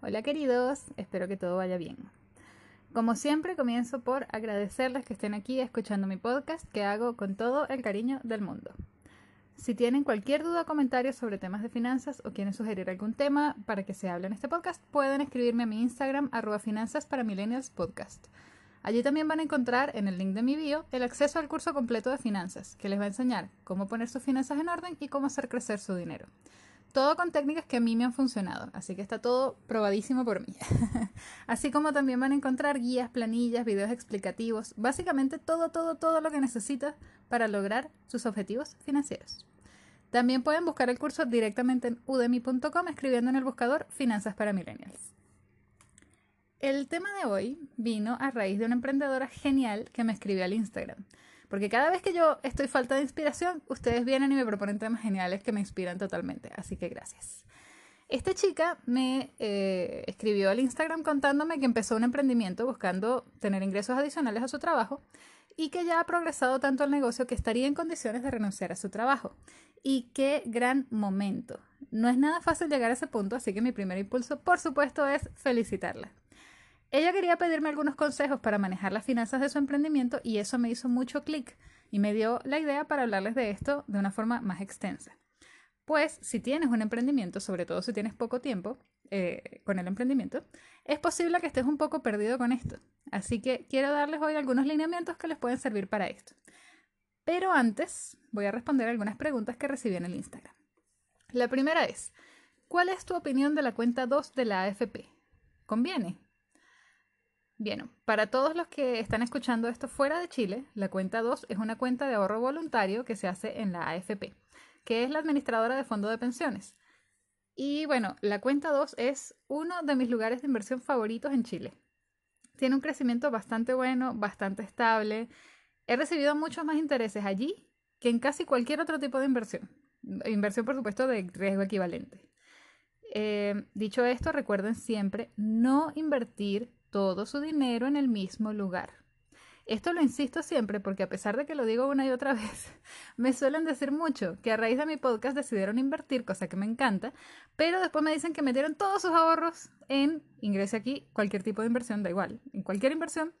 Hola queridos, espero que todo vaya bien. Como siempre, comienzo por agradecerles que estén aquí escuchando mi podcast que hago con todo el cariño del mundo. Si tienen cualquier duda o comentario sobre temas de finanzas o quieren sugerir algún tema para que se hable en este podcast, pueden escribirme a mi Instagram arroba finanzas para millennials podcast. Allí también van a encontrar en el link de mi bio el acceso al curso completo de finanzas, que les va a enseñar cómo poner sus finanzas en orden y cómo hacer crecer su dinero. Todo con técnicas que a mí me han funcionado, así que está todo probadísimo por mí. así como también van a encontrar guías, planillas, videos explicativos, básicamente todo, todo, todo lo que necesitas para lograr sus objetivos financieros. También pueden buscar el curso directamente en udemy.com escribiendo en el buscador Finanzas para Millennials. El tema de hoy vino a raíz de una emprendedora genial que me escribió al Instagram. Porque cada vez que yo estoy falta de inspiración, ustedes vienen y me proponen temas geniales que me inspiran totalmente. Así que gracias. Esta chica me eh, escribió al Instagram contándome que empezó un emprendimiento buscando tener ingresos adicionales a su trabajo y que ya ha progresado tanto el negocio que estaría en condiciones de renunciar a su trabajo. Y qué gran momento. No es nada fácil llegar a ese punto, así que mi primer impulso, por supuesto, es felicitarla. Ella quería pedirme algunos consejos para manejar las finanzas de su emprendimiento y eso me hizo mucho clic y me dio la idea para hablarles de esto de una forma más extensa. Pues si tienes un emprendimiento, sobre todo si tienes poco tiempo eh, con el emprendimiento, es posible que estés un poco perdido con esto. Así que quiero darles hoy algunos lineamientos que les pueden servir para esto. Pero antes voy a responder algunas preguntas que recibí en el Instagram. La primera es, ¿cuál es tu opinión de la cuenta 2 de la AFP? ¿Conviene? Bien, para todos los que están escuchando esto fuera de Chile, la cuenta 2 es una cuenta de ahorro voluntario que se hace en la AFP, que es la administradora de fondo de pensiones. Y bueno, la cuenta 2 es uno de mis lugares de inversión favoritos en Chile. Tiene un crecimiento bastante bueno, bastante estable. He recibido muchos más intereses allí que en casi cualquier otro tipo de inversión. Inversión, por supuesto, de riesgo equivalente. Eh, dicho esto, recuerden siempre no invertir todo su dinero en el mismo lugar. Esto lo insisto siempre porque a pesar de que lo digo una y otra vez, me suelen decir mucho que a raíz de mi podcast decidieron invertir, cosa que me encanta, pero después me dicen que metieron todos sus ahorros en, ingrese aquí, cualquier tipo de inversión, da igual, en cualquier inversión,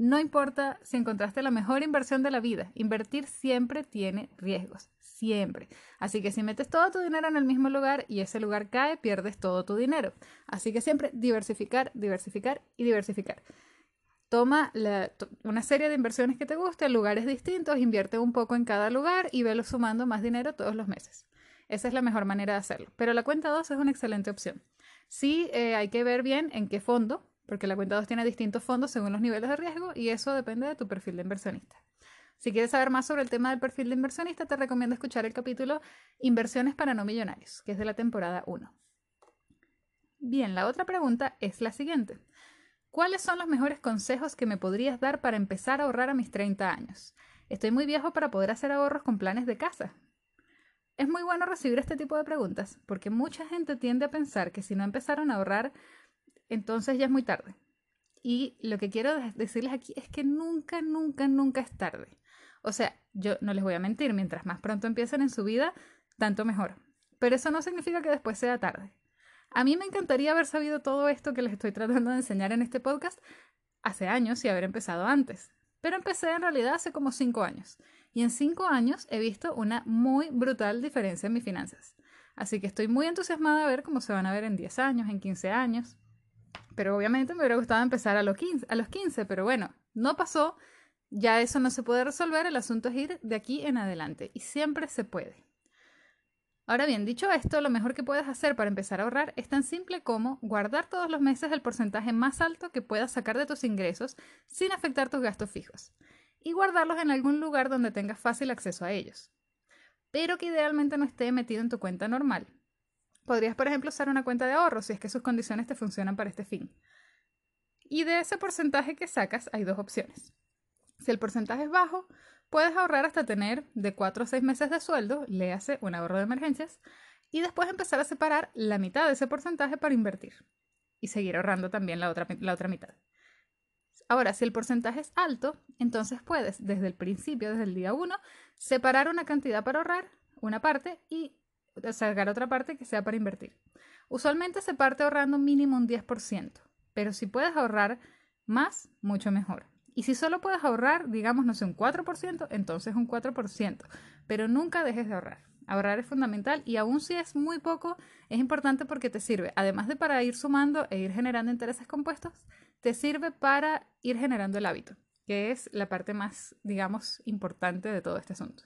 no importa si encontraste la mejor inversión de la vida, invertir siempre tiene riesgos, siempre. Así que si metes todo tu dinero en el mismo lugar y ese lugar cae, pierdes todo tu dinero. Así que siempre diversificar, diversificar y diversificar. Toma una serie de inversiones que te gusten, lugares distintos, invierte un poco en cada lugar y velo sumando más dinero todos los meses. Esa es la mejor manera de hacerlo. Pero la cuenta 2 es una excelente opción. Sí, eh, hay que ver bien en qué fondo porque la cuenta 2 tiene distintos fondos según los niveles de riesgo y eso depende de tu perfil de inversionista. Si quieres saber más sobre el tema del perfil de inversionista, te recomiendo escuchar el capítulo Inversiones para no millonarios, que es de la temporada 1. Bien, la otra pregunta es la siguiente. ¿Cuáles son los mejores consejos que me podrías dar para empezar a ahorrar a mis 30 años? Estoy muy viejo para poder hacer ahorros con planes de casa. Es muy bueno recibir este tipo de preguntas, porque mucha gente tiende a pensar que si no empezaron a ahorrar entonces ya es muy tarde. Y lo que quiero decirles aquí es que nunca, nunca, nunca es tarde. O sea, yo no les voy a mentir, mientras más pronto empiecen en su vida, tanto mejor. Pero eso no significa que después sea tarde. A mí me encantaría haber sabido todo esto que les estoy tratando de enseñar en este podcast hace años y haber empezado antes. Pero empecé en realidad hace como cinco años. Y en cinco años he visto una muy brutal diferencia en mis finanzas. Así que estoy muy entusiasmada de ver cómo se van a ver en 10 años, en 15 años. Pero obviamente me hubiera gustado empezar a los 15, a los 15 pero bueno, no pasó. Ya eso no se puede resolver, el asunto es ir de aquí en adelante y siempre se puede. Ahora bien, dicho esto, lo mejor que puedes hacer para empezar a ahorrar es tan simple como guardar todos los meses el porcentaje más alto que puedas sacar de tus ingresos sin afectar tus gastos fijos y guardarlos en algún lugar donde tengas fácil acceso a ellos, pero que idealmente no esté metido en tu cuenta normal, Podrías, por ejemplo, usar una cuenta de ahorro si es que sus condiciones te funcionan para este fin. Y de ese porcentaje que sacas hay dos opciones. Si el porcentaje es bajo, puedes ahorrar hasta tener de 4 o 6 meses de sueldo, le hace un ahorro de emergencias, y después empezar a separar la mitad de ese porcentaje para invertir. Y seguir ahorrando también la otra, la otra mitad. Ahora, si el porcentaje es alto, entonces puedes, desde el principio, desde el día 1, separar una cantidad para ahorrar, una parte, y sacar otra parte que sea para invertir. Usualmente se parte ahorrando mínimo un 10%, pero si puedes ahorrar más, mucho mejor. Y si solo puedes ahorrar, digamos, no sé, un 4%, entonces un 4%, pero nunca dejes de ahorrar. Ahorrar es fundamental y aun si es muy poco, es importante porque te sirve, además de para ir sumando e ir generando intereses compuestos, te sirve para ir generando el hábito, que es la parte más, digamos, importante de todo este asunto.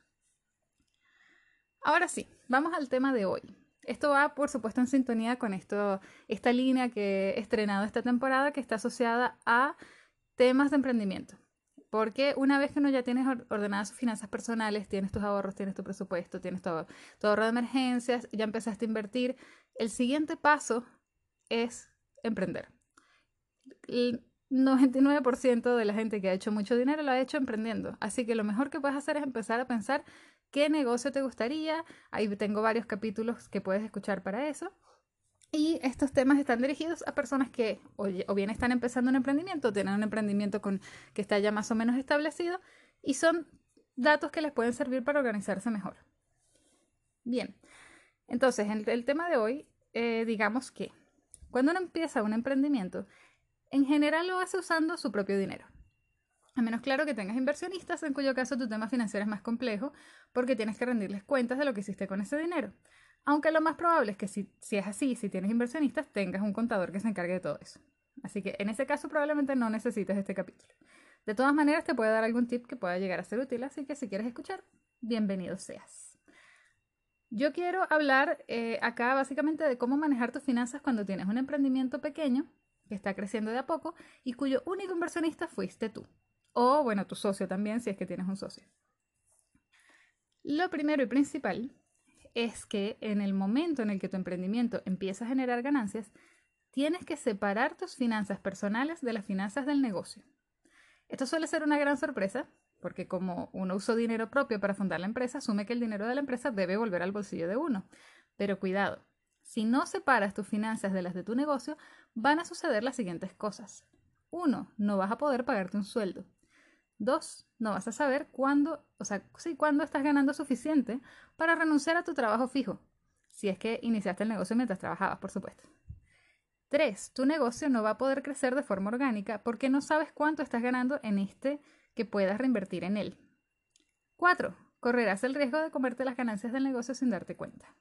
Ahora sí, vamos al tema de hoy. Esto va, por supuesto, en sintonía con esto, esta línea que he estrenado esta temporada que está asociada a temas de emprendimiento. Porque una vez que uno ya tienes ordenadas sus finanzas personales, tienes tus ahorros, tienes tu presupuesto, tienes todo, tu ahorro de emergencias, ya empezaste a invertir, el siguiente paso es emprender. El 99% de la gente que ha hecho mucho dinero lo ha hecho emprendiendo. Así que lo mejor que puedes hacer es empezar a pensar qué negocio te gustaría. Ahí tengo varios capítulos que puedes escuchar para eso. Y estos temas están dirigidos a personas que o, bien están empezando un emprendimiento, o tienen un emprendimiento con, que está ya más o menos establecido, y son datos que les pueden servir para organizarse mejor. Bien, entonces, en el tema de hoy, eh, digamos que cuando uno empieza un emprendimiento, en general lo hace usando su propio dinero. A menos claro que tengas inversionistas, en cuyo caso tu tema financiero es más complejo, porque tienes que rendirles cuentas de lo que hiciste con ese dinero. Aunque lo más probable es que si, es así, si tienes inversionistas, tengas un contador que se encargue de todo eso. Así que en ese caso probablemente no necesites este capítulo. De todas maneras, te puede dar algún tip que pueda llegar a ser útil, así que si quieres escuchar, bienvenido seas. Yo quiero hablar eh, acá básicamente de cómo manejar tus finanzas cuando tienes un emprendimiento pequeño que está creciendo de a poco y cuyo único inversionista fuiste tú. O, bueno, tu socio también, si es que tienes un socio. Lo primero y principal es que en el momento en el que tu emprendimiento empieza a generar ganancias, tienes que separar tus finanzas personales de las finanzas del negocio. Esto suele ser una gran sorpresa, porque como uno usó dinero propio para fundar la empresa, asume que el dinero de la empresa debe volver al bolsillo de uno. Pero cuidado, si no separas tus finanzas de las de tu negocio, van a suceder las siguientes cosas. Uno, no vas a poder pagarte un sueldo. Dos, no vas a saber cuándo, o sea, cuándo estás ganando suficiente para renunciar a tu trabajo fijo, si es que iniciaste el negocio mientras trabajabas, por supuesto. Tres, tu negocio no va a poder crecer de forma orgánica porque no sabes cuánto estás ganando en este que puedas reinvertir en él. Cuatro, correrás el riesgo de comerte las ganancias del negocio sin darte cuenta.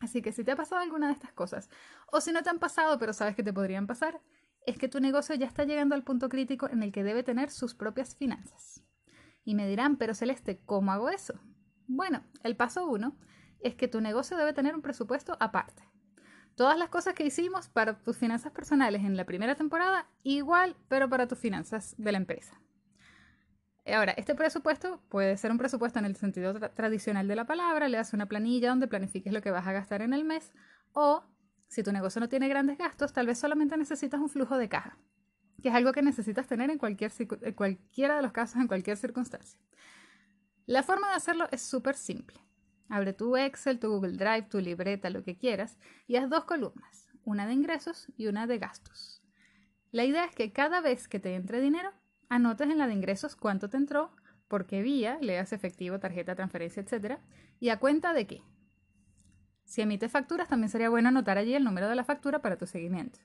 Así que si te ha pasado alguna de estas cosas, o si no te han pasado pero sabes que te podrían pasar, es que tu negocio ya está llegando al punto crítico en el que debe tener sus propias finanzas. Y me dirán, pero Celeste, ¿cómo hago eso? Bueno, el paso uno es que tu negocio debe tener un presupuesto aparte. Todas las cosas que hicimos para tus finanzas personales en la primera temporada, igual, pero para tus finanzas de la empresa. Ahora, este presupuesto puede ser un presupuesto en el sentido tradicional de la palabra, le das una planilla donde planifiques lo que vas a gastar en el mes, o si tu negocio no tiene grandes gastos, tal vez solamente necesitas un flujo de caja, que es algo que necesitas tener en, cualquier, cualquiera de los casos, en cualquier circunstancia. La forma de hacerlo es súper simple. Abre tu Excel, tu Google Drive, tu libreta, lo que quieras, y haz dos columnas, una de ingresos y una de gastos. La idea es que cada vez que te entre dinero, anotes en la de ingresos cuánto te entró, por qué vía, leas efectivo, tarjeta, transferencia, etc. Y a cuenta de qué. Si emites facturas, también sería bueno anotar allí el número de la factura para tu seguimiento.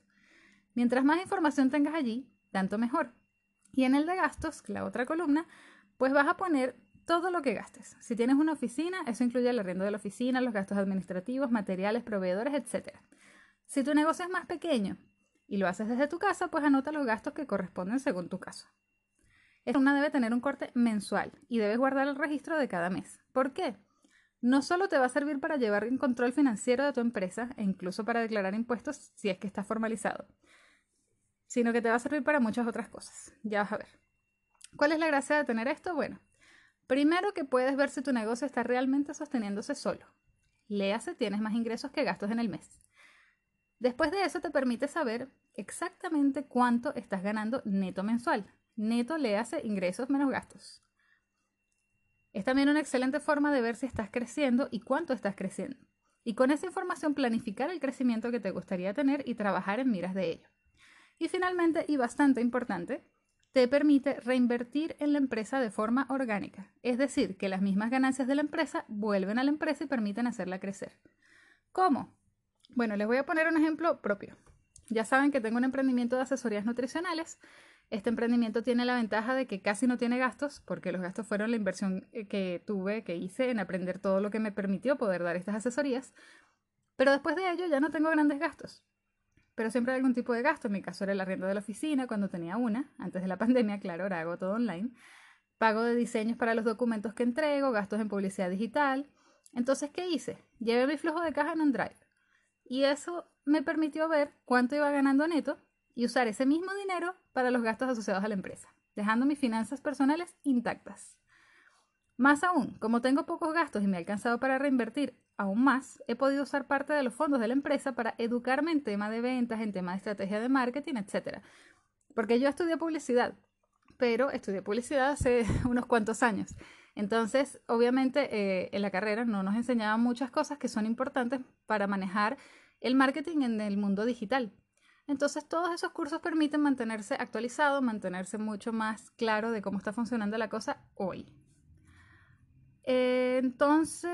Mientras más información tengas allí, tanto mejor. Y en el de gastos, la otra columna, pues vas a poner todo lo que gastes. Si tienes una oficina, eso incluye el arriendo de la oficina, los gastos administrativos, materiales, proveedores, etc. Si tu negocio es más pequeño y lo haces desde tu casa, pues anota los gastos que corresponden según tu caso. Esta columna debe tener un corte mensual y debes guardar el registro de cada mes. ¿Por qué? No solo te va a servir para llevar un control financiero de tu empresa e incluso para declarar impuestos si es que está formalizado, sino que te va a servir para muchas otras cosas. Ya vas a ver. ¿Cuál es la gracia de tener esto? Bueno, primero que puedes ver si tu negocio está realmente sosteniéndose solo. Léase, tienes más ingresos que gastos en el mes. Después de eso te permite saber exactamente cuánto estás ganando neto mensual. Neto léase ingresos menos gastos. Es también una excelente forma de ver si estás creciendo y cuánto estás creciendo. Y con esa información planificar el crecimiento que te gustaría tener y trabajar en miras de ello. Y finalmente, y bastante importante, te permite reinvertir en la empresa de forma orgánica, es decir, que las mismas ganancias de la empresa vuelven a la empresa y permiten hacerla crecer. ¿Cómo? Bueno, les voy a poner un ejemplo propio. Ya saben que tengo un emprendimiento de asesorías nutricionales. Este emprendimiento tiene la ventaja de que casi no tiene gastos, porque los gastos fueron la inversión eh, que tuve, que hice en aprender todo lo que me permitió poder dar estas asesorías. Pero después de ello ya no tengo grandes gastos. Pero siempre hay algún tipo de gasto. En mi caso era el arriendo de la oficina cuando tenía una, antes de la pandemia, claro, ahora hago todo online. Pago de diseños para los documentos que entrego, gastos en publicidad digital. Entonces, ¿qué hice? Llevé mi flujo de caja en un drive. Y eso me permitió ver cuánto iba ganando neto y usar ese mismo dinero para los gastos asociados a la empresa, dejando mis finanzas personales intactas. Más aún, como tengo pocos gastos y me ha alcanzado para reinvertir aún más, he podido usar parte de los fondos de la empresa para educarme en tema de ventas, en tema de estrategia de marketing, etc. Porque yo estudié publicidad, pero estudié publicidad hace unos cuantos años. Entonces, obviamente, eh, en la carrera no nos enseñaban muchas cosas que son importantes para manejar el marketing en el mundo digital. Entonces, todos esos cursos permiten mantenerse actualizado, mantenerse mucho más claro de cómo está funcionando la cosa hoy. entonces,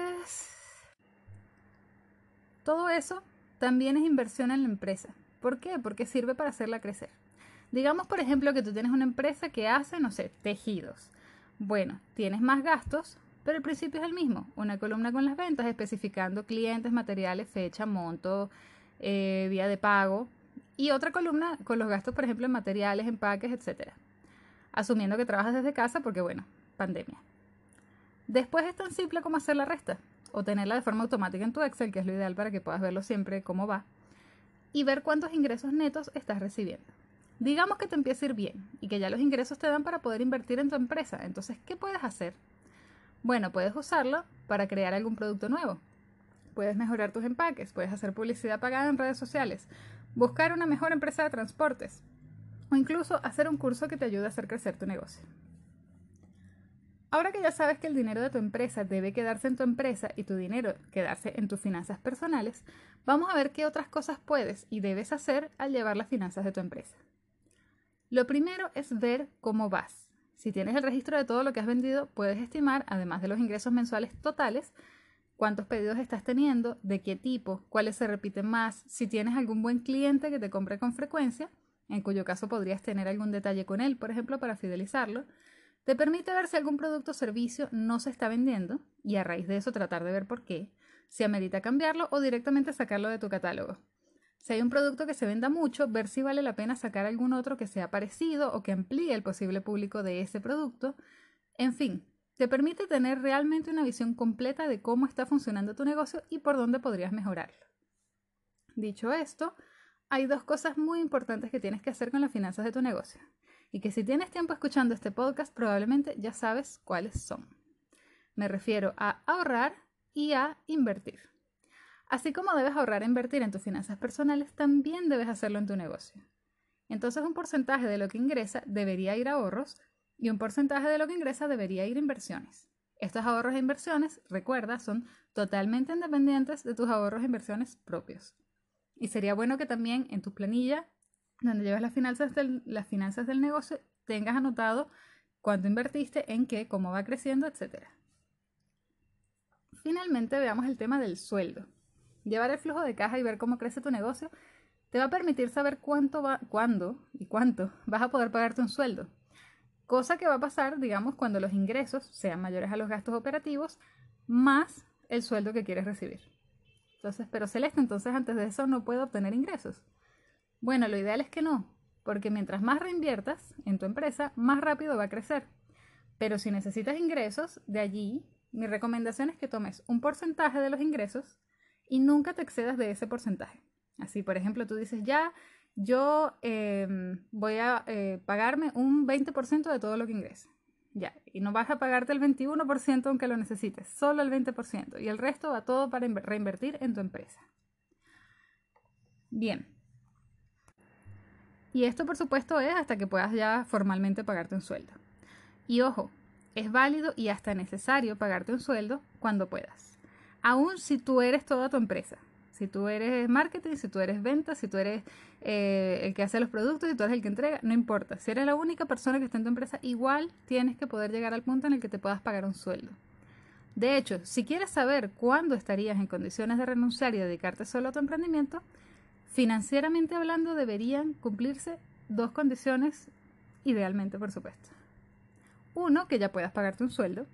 todo eso también es inversión en la empresa. ¿Por qué? Porque sirve para hacerla crecer. Digamos, por ejemplo, que tú tienes una empresa que hace, no sé, tejidos. Bueno, tienes más gastos, pero el principio es el mismo. Una columna con las ventas especificando clientes, materiales, fecha, monto, eh, vía de pago. Y otra columna con los gastos, por ejemplo, en materiales, empaques, etc. Asumiendo que trabajas desde casa porque, bueno, pandemia. Después es tan simple como hacer la resta o tenerla de forma automática en tu Excel, que es lo ideal para que puedas verlo siempre cómo va, y ver cuántos ingresos netos estás recibiendo. Digamos que te empieza a ir bien y que ya los ingresos te dan para poder invertir en tu empresa. Entonces, ¿qué puedes hacer? Bueno, puedes usarlo para crear algún producto nuevo. Puedes mejorar tus empaques, puedes hacer publicidad pagada en redes sociales, buscar una mejor empresa de transportes o incluso hacer un curso que te ayude a hacer crecer tu negocio. Ahora que ya sabes que el dinero de tu empresa debe quedarse en tu empresa y tu dinero quedarse en tus finanzas personales, vamos a ver qué otras cosas puedes y debes hacer al llevar las finanzas de tu empresa. Lo primero es ver cómo vas. Si tienes el registro de todo lo que has vendido, puedes estimar, además de los ingresos mensuales totales, cuántos pedidos estás teniendo, de qué tipo, cuáles se repiten más, si tienes algún buen cliente que te compre con frecuencia, en cuyo caso podrías tener algún detalle con él, por ejemplo, para fidelizarlo. Te permite ver si algún producto o servicio no se está vendiendo y a raíz de eso tratar de ver por qué, si amerita cambiarlo o directamente sacarlo de tu catálogo. Si hay un producto que se venda mucho, ver si vale la pena sacar algún otro que sea parecido o que amplíe el posible público de ese producto. En fin, te permite tener realmente una visión completa de cómo está funcionando tu negocio y por dónde podrías mejorarlo. Dicho esto, hay dos cosas muy importantes que tienes que hacer con las finanzas de tu negocio y que si tienes tiempo escuchando este podcast probablemente ya sabes cuáles son. Me refiero a ahorrar y a invertir. Así como debes ahorrar e invertir en tus finanzas personales, también debes hacerlo en tu negocio. Entonces un porcentaje de lo que ingresa debería ir a ahorros y un porcentaje de lo que ingresa debería ir a inversiones. Estos ahorros e inversiones, recuerda, son totalmente independientes de tus ahorros e inversiones propios. Y sería bueno que también en tu planilla, donde llevas las finanzas del, negocio, tengas anotado cuánto invertiste, en qué, cómo va creciendo, etc. Finalmente veamos el tema del sueldo. Llevar el flujo de caja y ver cómo crece tu negocio te va a permitir saber cuánto va, cuándo y cuánto vas a poder pagarte un sueldo. Cosa que va a pasar, digamos, cuando los ingresos sean mayores a los gastos operativos más el sueldo que quieres recibir. Entonces, pero Celeste, entonces antes de eso no puedo obtener ingresos. Bueno, lo ideal es que no, porque mientras más reinviertas en tu empresa, más rápido va a crecer. Pero si necesitas ingresos, de allí mi recomendación es que tomes un porcentaje de los ingresos y nunca te excedas de ese porcentaje. Así, por ejemplo, tú dices, ya, yo em, voy a eh, pagarme un 20% de todo lo que ingrese. Ya, y no vas a pagarte el 21% aunque lo necesites, solo el 20%. Y el resto va todo para reinvertir en tu empresa. Bien. Y esto, por supuesto, es hasta que puedas ya formalmente pagarte un sueldo. Y ojo, es válido y hasta necesario pagarte un sueldo cuando puedas aún si tú eres toda tu empresa. Si tú eres marketing, si tú eres venta, si tú eres eh, el que hace los productos, si tú eres el que entrega, no importa. Si eres la única persona que está en tu empresa, igual tienes que poder llegar al punto en el que te puedas pagar un sueldo. De hecho, si quieres saber cuándo estarías en condiciones de renunciar y dedicarte solo a tu emprendimiento, financieramente hablando deberían cumplirse dos condiciones, idealmente por supuesto. Uno, que ya puedas pagarte un sueldo.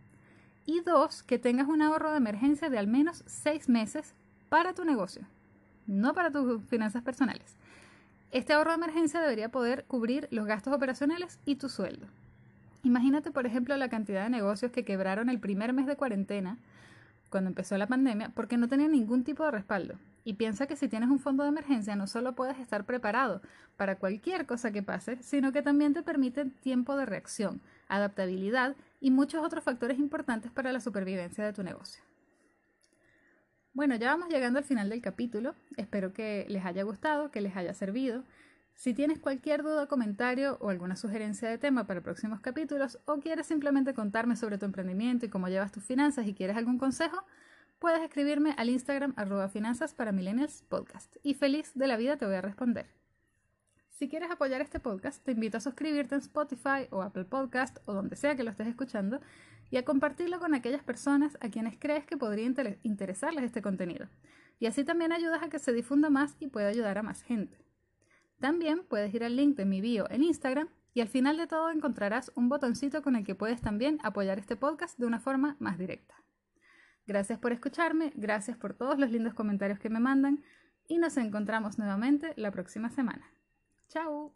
Y dos, que tengas un ahorro de emergencia de al menos seis meses para tu negocio, no para tus finanzas personales. Este ahorro de emergencia debería poder cubrir los gastos operacionales y tu sueldo. Imagínate, por ejemplo, la cantidad de negocios que quebraron el primer mes de cuarentena, cuando empezó la pandemia, porque no tenían ningún tipo de respaldo. Y piensa que si tienes un fondo de emergencia no solo puedes estar preparado para cualquier cosa que pase, sino que también te permite tiempo de reacción, adaptabilidad y muchos otros factores importantes para la supervivencia de tu negocio. Bueno, ya vamos llegando al final del capítulo. Espero que les haya gustado, que les haya servido. Si tienes cualquier duda, comentario o alguna sugerencia de tema para próximos capítulos o quieres simplemente contarme sobre tu emprendimiento y cómo llevas tus finanzas y quieres algún consejo, puedes escribirme al Instagram arroba finanzas millennials podcast y feliz de la vida te voy a responder. Si quieres apoyar este podcast, te invito a suscribirte en Spotify o Apple Podcast o donde sea que lo estés escuchando y a compartirlo con aquellas personas a quienes crees que podría interesarles este contenido. Y así también ayudas a que se difunda más y pueda ayudar a más gente. También puedes ir al link de mi bio en Instagram y al final de todo encontrarás un botoncito con el que puedes también apoyar este podcast de una forma más directa. Gracias por escucharme, gracias por todos los lindos comentarios que me mandan y nos encontramos nuevamente la próxima semana. ¡Chao!